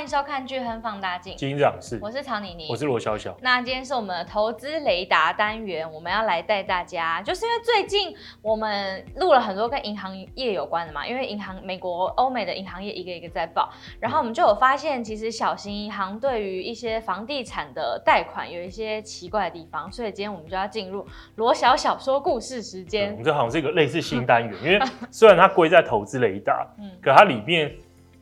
欢迎收看《巨亨放大镜》，金长是，我是曹妮妮，我是罗小小。那今天是我们的投资雷达单元，我们要来带大家，就是因为最近我们录了很多跟银行业有关的嘛，因为银行美国、欧美的银行业一个一个在报，然后我们就有发现，其实小型银行对于一些房地产的贷款有一些奇怪的地方，所以今天我们就要进入罗小小说故事时间。我们这好像是一个类似新单元，因为 虽然它归在投资雷达，嗯，可它里面。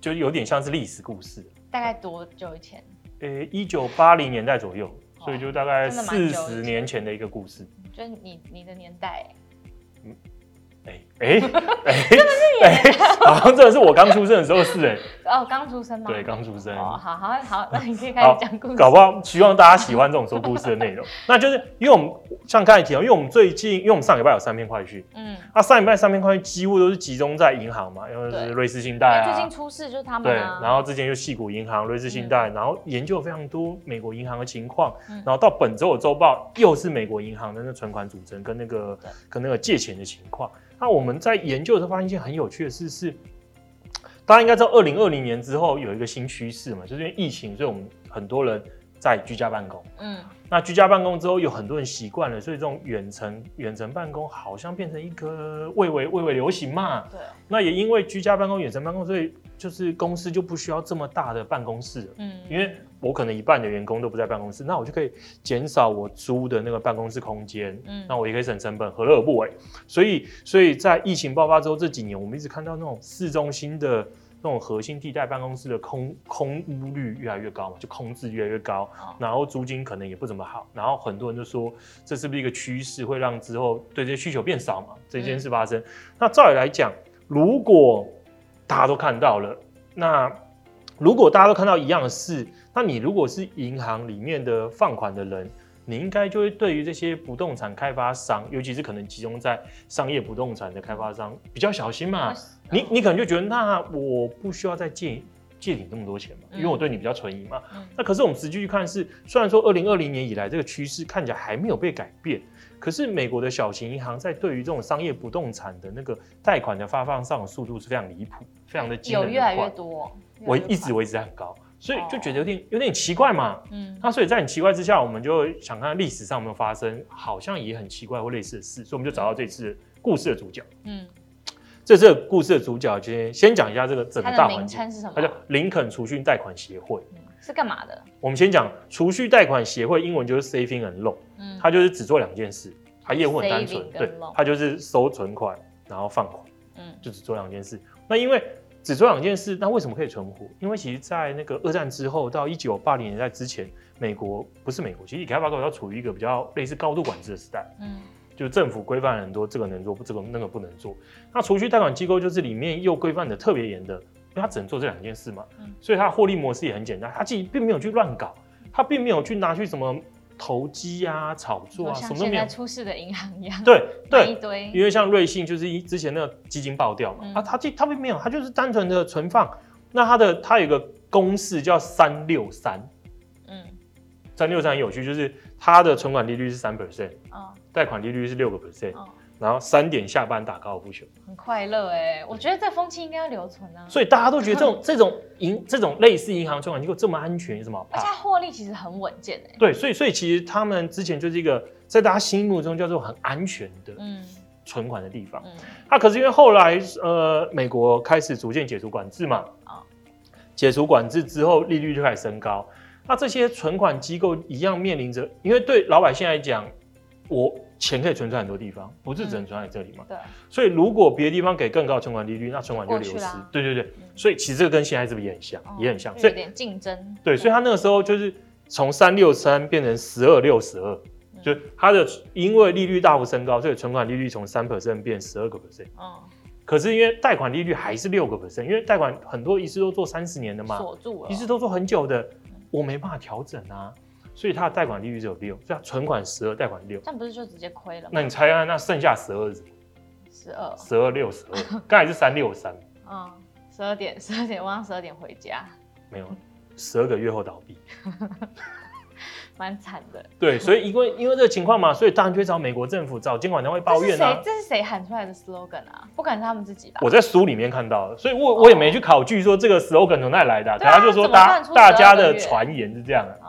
就有点像是历史故事，大概多久以前？呃，一九八零年代左右，所以就大概四十年前的一个故事。就是你你的年代。嗯哎哎哎，真的是哎，好像真的是我刚出生的时候是哎。哦，刚出生吗？对，刚出生。哦，好好好，那你可以开始讲故事。搞不好希望大家喜欢这种说故事的内容。那就是因为我们像刚才提到，因为我们最近，因为我们上礼拜有三篇快讯，嗯，那上礼拜三篇快讯几乎都是集中在银行嘛，因为是瑞士信贷啊。最近出事就是他们。对，然后之前就细谷银行、瑞士信贷，然后研究非常多美国银行的情况，然后到本周的周报又是美国银行的那存款组成跟那个跟那个借钱的情况。那我们在研究的时候发现一件很有趣的事是，大家应该知道，二零二零年之后有一个新趋势嘛，就是因为疫情，所以我们很多人在居家办公。嗯，那居家办公之后，有很多人习惯了，所以这种远程远程办公好像变成一个蔚为蔚为流行嘛。对。那也因为居家办公、远程办公，所以就是公司就不需要这么大的办公室了。嗯，因为。我可能一半的员工都不在办公室，那我就可以减少我租的那个办公室空间，嗯，那我也可以省成本，何乐而不为？所以，所以在疫情爆发之后这几年，我们一直看到那种市中心的那种核心地带办公室的空空屋率越来越高嘛，就空置越来越高，然后租金可能也不怎么好，然后很多人就说这是不是一个趋势，会让之后对这些需求变少嘛？这件事发生，嗯、那照理来讲，如果大家都看到了，那如果大家都看到一样的事。那你如果是银行里面的放款的人，你应该就会对于这些不动产开发商，尤其是可能集中在商业不动产的开发商比较小心嘛。你你可能就觉得，那我不需要再借借你那么多钱嘛，因为我对你比较存疑嘛。那可是我们实际去看是，虽然说二零二零年以来这个趋势看起来还没有被改变，可是美国的小型银行在对于这种商业不动产的那个贷款的发放上的速度是非常离谱，非常的惊人的快，有越来越多，我一直维持在很高。所以就觉得有点有点奇怪嘛，嗯，那所以在很奇怪之下，我们就想看历史上有没有发生好像也很奇怪或类似的事，所以我们就找到这次故事的主角，嗯，这次故事的主角先先讲一下这个整个大环境是什么？它叫林肯储蓄贷款协会，是干嘛的？我们先讲储蓄贷款协会，英文就是 Saving and Loan，嗯，它就是只做两件事，它业务很单纯，对，它就是收存款然后放款，嗯，就只做两件事。那因为只做两件事，那为什么可以存活？因为其实，在那个二战之后到一九八零年代之前，美国不是美国，其实以开发国家处于一个比较类似高度管制的时代。嗯，就是政府规范很多，这个能做，这个那个不能做。那储蓄贷款机构就是里面又规范的特别严的，因为它只能做这两件事嘛。嗯，所以它获利模式也很简单，它自己并没有去乱搞，它并没有去拿去什么。投机啊，炒作啊，什么都没有。出事的银行一样。对对，一堆。因为像瑞信就是一之前那个基金爆掉嘛，嗯、啊，它这它并没有，它就是单纯的存放。那它的它有一个公式叫三六三，嗯，三六三很有趣，就是它的存款利率是三 percent，啊，贷款利率是六个 percent。哦然后三点下班打高尔夫球，很快乐哎！我觉得这风气应该要留存啊。所以大家都觉得这种 这种银这种类似银行存款机构这么安全，有什么好怕？而且获利其实很稳健哎。对，所以所以其实他们之前就是一个在大家心目中叫做很安全的嗯存款的地方。嗯，那可是因为后来呃美国开始逐渐解除管制嘛，啊，解除管制之后利率就开始升高，那这些存款机构一样面临着，因为对老百姓来讲，我。钱可以存在很多地方，不是只能存在这里嘛？对。所以如果别的地方给更高的存款利率，那存款就流失。对对对。所以其实这个跟现在是不是也很像？也很像。所以有点竞争。对，所以他那个时候就是从三六三变成十二六十二，就他的因为利率大幅升高，所以存款利率从三 percent 变十二个 percent。嗯。可是因为贷款利率还是六个 percent，因为贷款很多一次都做三十年的嘛，锁住了，一次都做很久的，我没办法调整啊。所以它的贷款利率只有六，所以它存款十二，贷款六，这样不是就直接亏了吗？那你猜看，那剩下十二是什么？十二，十二六十二，刚才是三六三。嗯，十二点，十二点，晚上十二点回家。没有，十二个月后倒闭。蛮惨的。对，所以因为因为这个情况嘛，所以当然就会找美国政府、找监管单位抱怨啊。这是谁喊出来的 slogan 啊？不可能是他们自己吧？我在书里面看到的，所以我我也没去考据说这个 slogan 从哪里来的，他、啊、就说大大家的传言是这样的，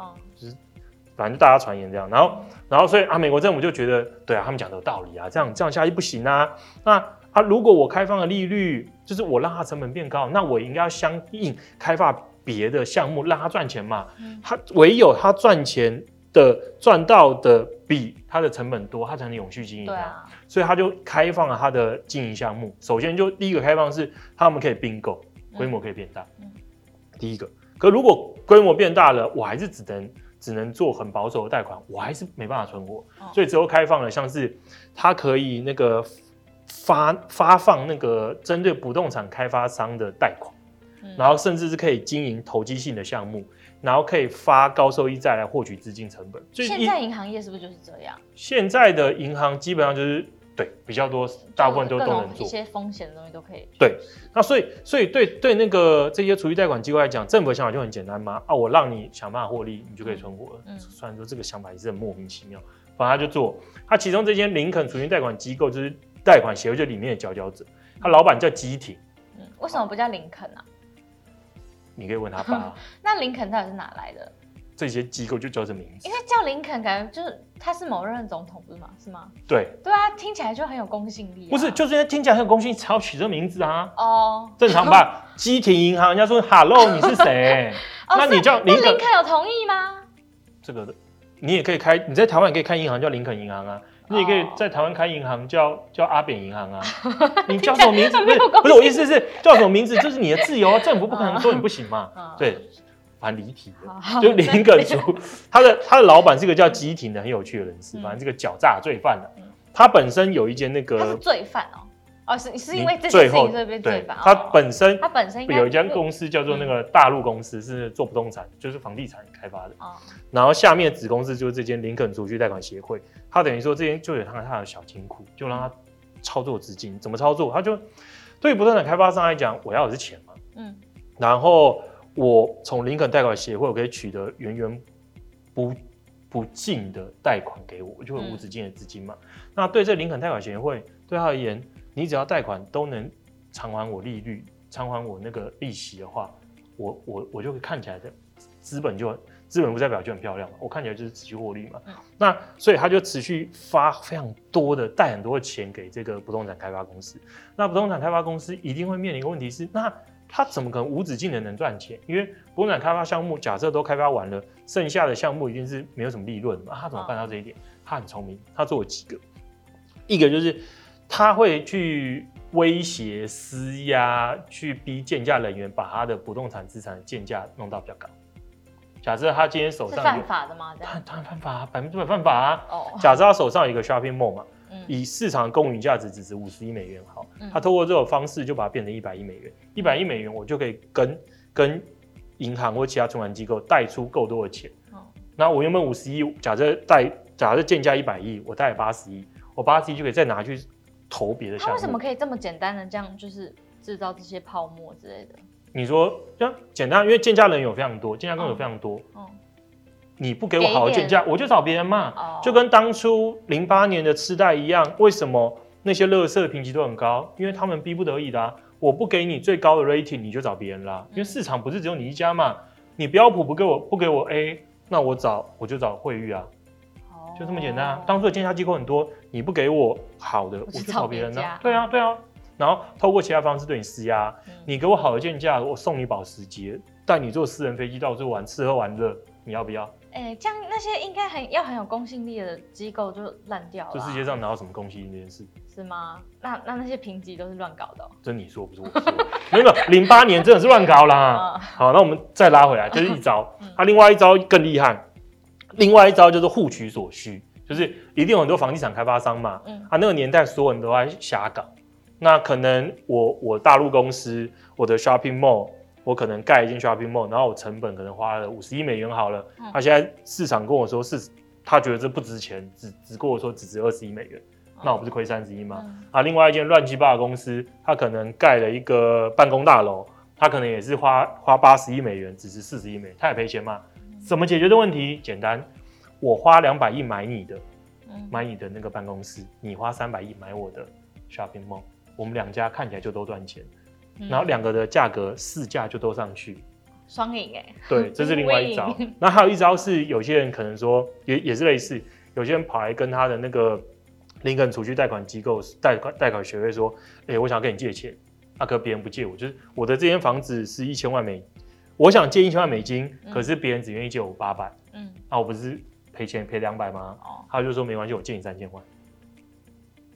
反正大家传言这样，然后然后所以啊，美国政府就觉得对啊，他们讲的有道理啊，这样这样下去不行啊，那。啊，如果我开放的利率就是我让它成本变高，那我应该要相应开发别的项目让它赚钱嘛。它唯有它赚钱的赚到的比它的成本多，它才能永续经营。对啊，所以他就开放了它的经营项目。首先就第一个开放是他们可以并购，规模可以变大。第一个，可如果规模变大了，我还是只能只能做很保守的贷款，我还是没办法存活。所以之后开放了，像是它可以那个。发发放那个针对不动产开发商的贷款，嗯，然后甚至是可以经营投机性的项目，然后可以发高收益债来获取资金成本。所以现在银行业是不是就是这样？现在的银行基本上就是对比较多，大部分都都能做一些风险的东西都可以。对，那所以所以对对那个这些储蓄贷款机构来讲，政府的想法就很简单嘛，啊，我让你想办法获利，你就可以存活了。嗯，虽然说这个想法也是很莫名其妙，反正他就做。他其中这间林肯储蓄贷款机构就是。贷款协会就里面的佼佼者，他老板叫基廷。嗯，为什么不叫林肯啊？你可以问他爸。那林肯到底是哪来的？这些机构就叫这名字。因为叫林肯，感觉就是他是某任总统，不是吗？是吗？对。对啊，听起来就很有公信力啊。不是，就是因为听起来很有公信力才要取这名字啊。哦。正常吧？基廷银行，人家说 “Hello”，你是谁？那你叫林肯？林肯有同意吗？这个的，你也可以开，你在台湾也可以开银行叫林肯银行啊。你也可以在台湾开银行叫，叫叫阿扁银行啊。你叫什么名字？不是不是，我意思是叫什么名字，就是你的自由啊。政府不可能说你不行嘛。对，蛮离题的。就林肯书，他的他的老板是一个叫基廷的很有趣的人士，反正这个狡诈罪犯的。他本身有一间那个。他是罪犯哦。哦，是是因为这事情这边对吧？他本身他本身有一家公司叫做那个大陆公司，是做不动产，就是房地产开发的。然后下面子公司就是这间林肯储蓄贷款协会，他等于说这间就有他他的小金库，就让他操作资金，怎么操作？他就对于不动产开发商来讲，我要的是钱嘛。嗯。然后我从林肯贷款协会，我可以取得源源不不尽的贷款给我，就会无止境的资金嘛。那对这林肯贷款协会，对他而言。你只要贷款都能偿还我利率，偿还我那个利息的话，我我我就会看起来的资本就资本负债表就很漂亮嘛，我看起来就是持续获利嘛。嗯、那所以他就持续发非常多的贷很多的钱给这个不动产开发公司。那不动产开发公司一定会面临一个问题是，那他怎么可能无止境的能赚钱？因为不动产开发项目假设都开发完了，剩下的项目一定是没有什么利润嘛。他怎么办到这一点？他很聪明，他做了几个，一个就是。他会去威胁、施压，去逼建价人员把他的不动产资产的建价弄到比较高。假设他今天手上是犯法的吗？他当然犯法啊，百分之百犯法啊。哦。假设他手上有一个 shopping mall 嘛，嗯、以市场公允价值只值五十亿美元，好，嗯、他透过这种方式就把它变成一百亿美元。一百亿美元，我就可以跟跟银行或其他存款机构贷出够多的钱。哦。那我原本五十亿，假设贷，假设建价一百亿，我贷八十亿，我八十亿就可以再拿去。投别的项目，他为什么可以这么简单的这样，就是制造这些泡沫之类的？你说这样简单，因为建价人有非常多，建价工有非常多。嗯，你不给我好的鉴价，我就找别人骂。哦，就跟当初零八年的痴贷一样，为什么那些乐色评级都很高？因为他们逼不得已的啊。我不给你最高的 rating，你就找别人啦。因为市场不是只有你一家嘛。你标普不给我不给我 A，那我找我就找惠誉啊。就这么简单啊！当初的鉴价机构很多，你不给我好的，我就找别人呢。对啊，对啊。然后透过其他方式对你施压，嗯、你给我好的鉴价，我送你保时捷，带你坐私人飞机到处玩，吃喝玩乐，你要不要？哎、欸，这样那些应该很要很有公信力的机构就烂掉了。这世界上哪有什么公信力这件事？是吗？那那那些评级都是乱搞的、喔。这你说不是我说，没有没有，零八年真的是乱搞啦。好，那我们再拉回来，这、就是一招。啊、另外一招更厉害。另外一招就是互取所需，就是一定有很多房地产开发商嘛，嗯、啊，那个年代所有人都在瞎搞，那可能我我大陆公司我的 shopping mall，我可能盖一间 shopping mall，然后我成本可能花了五十亿美元好了，他、现在市场跟我说是，他觉得这不值钱，只只跟我说只值二十亿美元，嗯、那我不是亏三十亿吗？嗯、啊，另外一间乱七八糟公司，他可能盖了一个办公大楼，他可能也是花花八十亿美元，只值四十亿美元，他也赔钱嘛。怎么解决的问题？简单，我花两百亿买你的，买你的那个办公室，你花三百亿买我的 shopping mall，我们两家看起来就都赚钱，然后两个的价格市价就都上去，双赢哎。对，这是另外一招。那还有一招是，有些人可能说也也是类似，有些人跑来跟他的那个林肯储蓄贷款机构贷款贷款学会说，哎、欸，我想要跟你借钱，啊，可别人不借我，就是我的这间房子是一千万美，我想借一千万美金，可是别人只愿意借我八百，嗯，那我不是。赔钱赔两百吗？哦，他就说没关系，我借你三千万。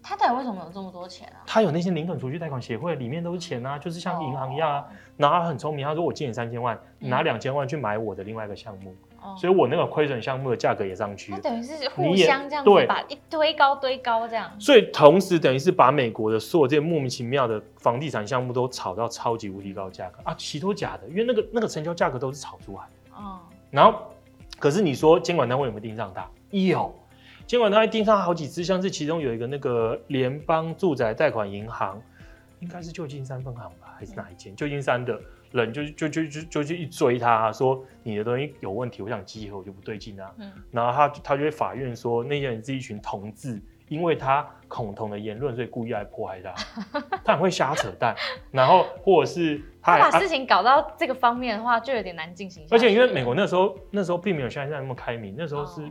他到底为什么有这么多钱啊？他有那些林肯储蓄贷款协会，里面都是钱啊，就是像银行一样啊。然后他很聪明，他说我借你三千万，你拿两千万去买我的另外一个项目，所以我那个亏损项目的价格也上去。他等于是互相这样子把一堆高堆高这样。所以同时等于是把美国的所有这些莫名其妙的房地产项目都炒到超级无敌高价格啊，其实都假的，因为那个那个成交价格都是炒出来的。哦，然后。可是你说监管单位有没有盯上他？有，监管他还盯上好几次，像是其中有一个那个联邦住宅贷款银行，应该是旧金山分行吧，还是哪一间？旧金山的人就就就就就去一追他，说你的东西有问题，我想集合，我就不对劲啊。嗯，然后他他就会法院说那些人是一群同志。因为他恐同的言论，所以故意来迫害他。他很会瞎扯淡，然后或者是他，他把事情搞到这个方面的话，就有点难进行。而且因为美国那时候那时候并没有像现在那么开明，那时候是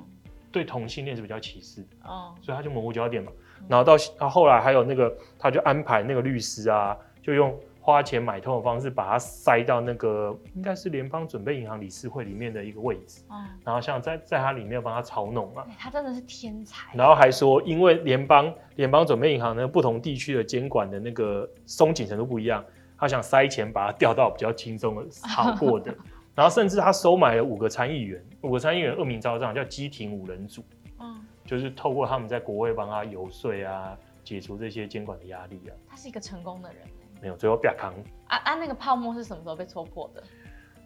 对同性恋是比较歧视的，哦，所以他就模糊焦点嘛。然后到他后来还有那个，他就安排那个律师啊，就用。花钱买通的方式，把他塞到那个应该是联邦准备银行理事会里面的一个位置，嗯，然后像在在他里面帮他操弄啊，他真的是天才。然后还说，因为联邦联邦准备银行呢，不同地区的监管的那个松紧程度不一样，他想塞钱把它调到比较轻松的好过的。然后甚至他收买了五个参议员，五个参议员恶名昭彰，叫基廷五人组，嗯，就是透过他们在国会帮他游说啊，解除这些监管的压力啊。他是一个成功的人。没有，最后变康。啊啊！那个泡沫是什么时候被戳破的？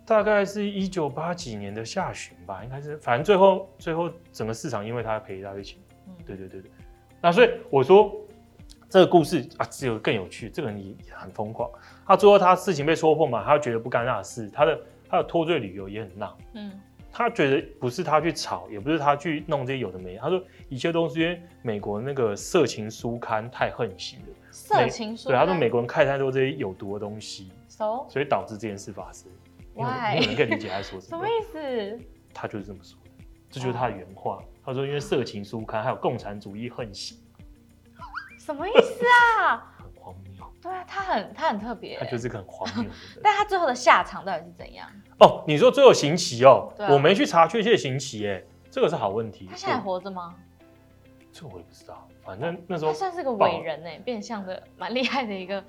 大概是一九八几年的下旬吧，应该是。反正最后最后整个市场因为他赔一大堆钱。嗯，对对对对。那所以我说这个故事啊，只有更有趣。这个人也很疯狂。他最后他事情被戳破嘛，他觉得不干那事。他的他的脱罪理由也很闹。嗯。他觉得不是他去吵，也不是他去弄这些有的没的。他说一切都是因为美国那个色情书刊太横行了。色情书，对，他说美国人看太多这些有毒的东西，so? 所以导致这件事发生。Why？你可以理解他说什么？什么意思？他就是这么说的，这就是他的原话。Oh. 他说因为色情书刊还有共产主义横行。什么意思啊？对啊，他很他很特别，他就是个很荒谬的人。但他最后的下场到底是怎样？哦，你说最后刑期哦，啊、我没去查确切刑期，哎，这个是好问题。他现在还活着吗？这我也不知道。反正那时候他算是个伟人呢，变相的蛮厉害的一个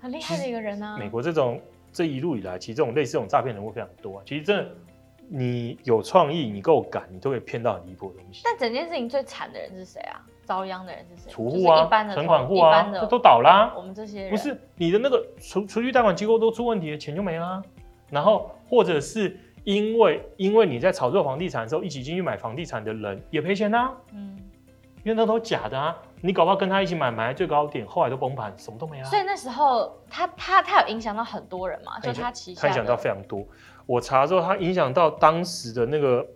很厉害的一个人啊。美国这种这一路以来，其实这种类似这种诈骗人物非常多啊。其实真的，你有创意，你够敢，你都可以骗到很离谱的东西。但整件事情最惨的人是谁啊？遭殃的人是谁？储户啊，存款户啊，这都倒啦。我们这些人不是你的那个储储蓄贷款机构都出问题了，钱就没了。然后或者是因为因为你在炒作房地产的时候，一起进去买房地产的人也赔钱啊。嗯。因为那都假的啊！你搞不好跟他一起买，买在最高点，后来都崩盘，什么都没了。所以那时候他他他有影响到很多人嘛？就他旗下，他影响到非常多。我查之后，他影响到当时的那个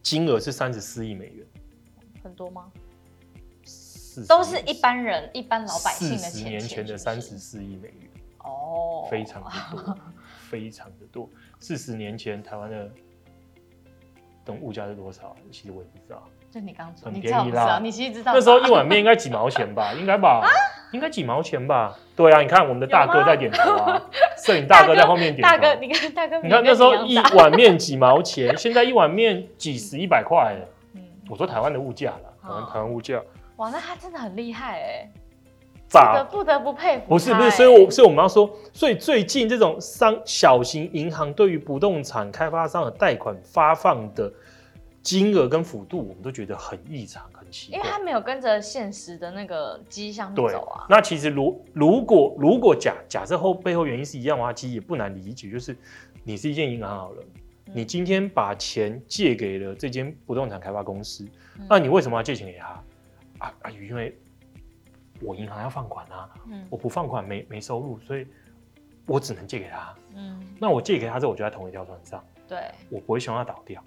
金额是三十四亿美元，很多吗？都是一般人、一般老百姓的十年前的三十四亿美元哦，非常的多，非常的多。四十年前台湾的等物价是多少？其实我也不知道。就你刚说，很便宜啦。你其实知道，那时候一碗面应该几毛钱吧？应该吧？应该几毛钱吧？对啊，你看我们的大哥在点头啊，摄影大哥在后面点头。大哥，你看大哥，你看那时候一碗面几毛钱，现在一碗面几十一百块。嗯，我说台湾的物价了，台湾台湾物价。哇，那他真的很厉害哎，咋不得不佩服。不是不是，所以我所以我们要说，所以最近这种商小型银行对于不动产开发商的贷款发放的。金额跟幅度，我们都觉得很异常，很奇怪，因为他没有跟着现实的那个迹象走啊。那其实如如果如果假假设后背后原因是一样的话，其实也不难理解，就是你是一间银行好了，嗯、你今天把钱借给了这间不动产开发公司，嗯、那你为什么要借钱给他？啊啊，因为我银行要放款啊，嗯、我不放款没没收入，所以我只能借给他。嗯，那我借给他之后，我就在同一条船上，对，我不会希望他倒掉。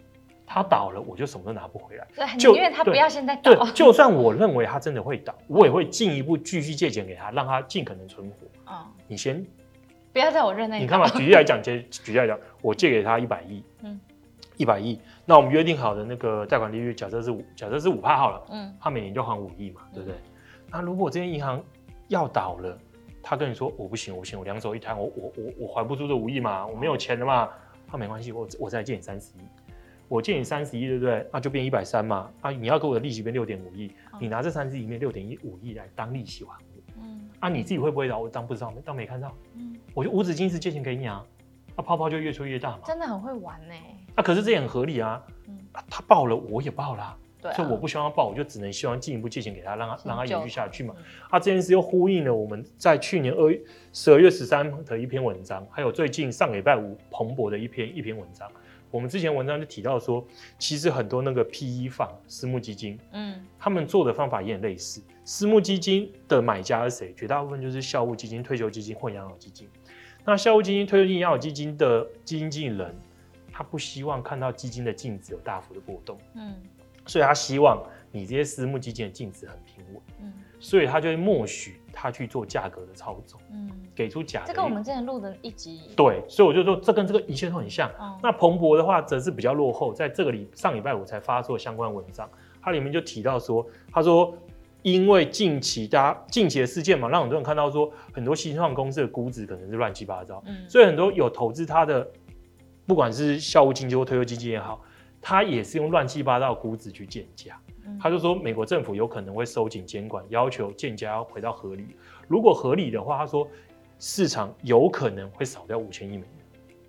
他倒了，我就什么都拿不回来。对，就因为他不要现在倒。对，就算我认为他真的会倒，我也会进一步继续借钱给他，让他尽可能存活。嗯，你先不要在我认内。你看嘛，举例来讲，举举例来讲，我借给他一百亿，嗯，一百亿，那我们约定好的那个贷款利率，假设是五，假设是五趴好了，嗯，他每年就还五亿嘛，对不对？那如果这间银行要倒了，他跟你说我不行，我不行，我两手一摊，我我我我还不出这五亿嘛，我没有钱的嘛，他没关系，我我再借你三十亿。我借你三十亿，对不对？那就变一百三嘛。啊，你要给我的利息变六点五亿，你拿这三十亿里面六点一五亿来当利息还我。嗯。啊，你自己会不会倒？我当不知道，当没看到。嗯。我就无止境一直借钱给你啊，那泡泡就越吹越大嘛。真的很会玩呢。啊，可是这也很合理啊。嗯。他爆了，我也爆了。对。所以我不希望他爆，我就只能希望进一步借钱给他，让他让他延续下去嘛。啊，这件事又呼应了我们在去年二月十二月十三的一篇文章，还有最近上礼拜五蓬勃的一篇一篇文章。我们之前文章就提到说，其实很多那个 PE fund 私募基金，嗯，他们做的方法也很类似。私募基金的买家是谁？绝大部分就是校务基金、退休基金或养老基金。那校务基金、退休基金、养老基金的基金经理人，他不希望看到基金的净值有大幅的波动，嗯，所以他希望你这些私募基金的净值很平稳，嗯，所以他就会默许。他去做价格的操纵，嗯，给出假的。这跟我们之前录的一集对，所以我就说这跟这个一切都很像。嗯、那彭博的话则是比较落后，在这个礼上礼拜五才发出相关文章，它里面就提到说，他说因为近期大家近期的事件嘛，让很多人看到说很多新创公司的估值可能是乱七八糟，嗯，所以很多有投资它的，不管是校务基金或退休基金也好，他也是用乱七八糟的估值去建价。他就说，美国政府有可能会收紧监管，要求建价要回到合理。如果合理的话，他说市场有可能会少掉五千亿美元。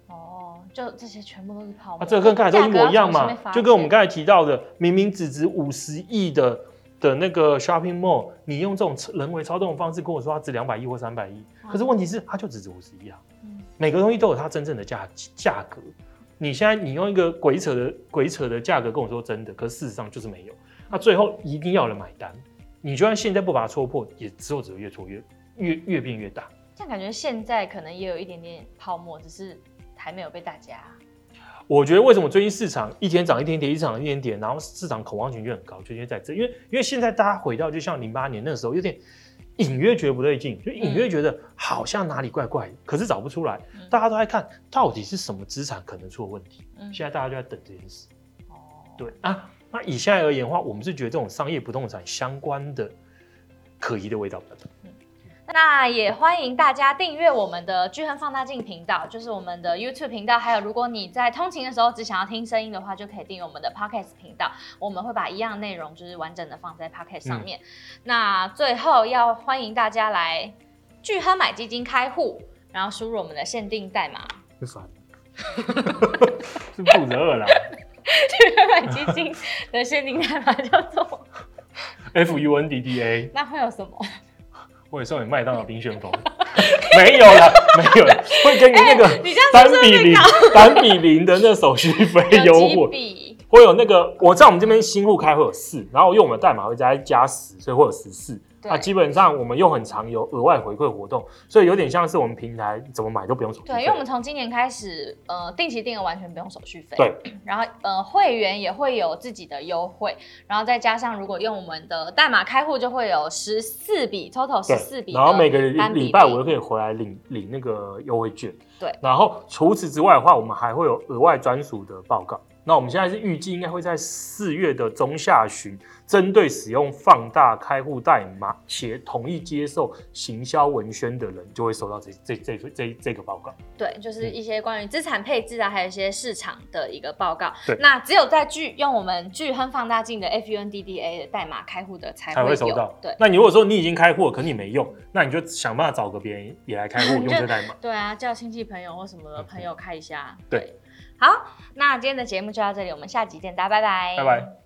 哦，就这些全部都是泡沫。啊，这个跟刚才都一模一样嘛？就跟我们刚才提到的，明明只值五十亿的的那个 shopping mall，你用这种人为操纵的方式跟我说它值两百亿或三百亿，可是问题是它就只值五十亿啊。嗯，每个东西都有它真正的价价格。你现在你用一个鬼扯的鬼扯的价格跟我说真的，可是事实上就是没有。那最后一定要有人买单，你就算现在不把它戳破，也之后只会越戳越越越变越大。这样感觉现在可能也有一点点泡沫，只是还没有被大家。我觉得为什么最近市场一天涨一天跌，一涨一天跌，然后市场恐慌情绪很高，就因为在这，因为因为现在大家回到就像零八年那个时候，有点隐约觉得不对劲，就隐约觉得好像哪里怪怪的，嗯、可是找不出来，嗯、大家都在看到底是什么资产可能出了问题。嗯、现在大家就在等这件事。哦，对啊。那以现在而言的话，我们是觉得这种商业不动产相关的可疑的味道比较重。嗯，那也欢迎大家订阅我们的聚亨放大镜频道，就是我们的 YouTube 频道。还有，如果你在通勤的时候只想要听声音的话，就可以订阅我们的 Podcast 频道。我们会把一样的内容就是完整的放在 Podcast 上面。嗯、那最后要欢迎大家来聚亨买基金开户，然后输入我们的限定代码。是啥？是负责二啦。巨亨买基金的限定代码叫做 F U N D D A。那会有什么？我也送你麦当劳冰旋风。没有了，没有了，会给你那个三比零、三比零的那手续费优惠。会有那个，我在我们这边新户开会有四，然后用我们的代码会再加十，所以会有十四。啊，基本上我们又很常有额外回馈活动，所以有点像是我们平台怎么买都不用手续费。对，因为我们从今年开始，呃，定期定额完全不用手续费。对。然后，呃，会员也会有自己的优惠，然后再加上如果用我们的代码开户，就会有十四笔，total 十四笔。然后每个礼拜我都可以回来领领那个优惠券。对。然后除此之外的话，我们还会有额外专属的报告。那我们现在是预计应该会在四月的中下旬，针对使用放大开户代码且同意接受行销文宣的人，就会收到这这这这这，这个报告。对，就是一些关于资产配置啊，还有一些市场的一个报告。对，那只有在巨用我们聚亨放大镜的 FUNDDA 的代码开户的才会，才会收到。对，那你如果说你已经开户了，可你没用，那你就想办法找个别人也来开户 用这代码。对啊，叫亲戚朋友或什么的朋友开一下。对。对好，那今天的节目就到这里，我们下集见，大家拜拜，拜拜。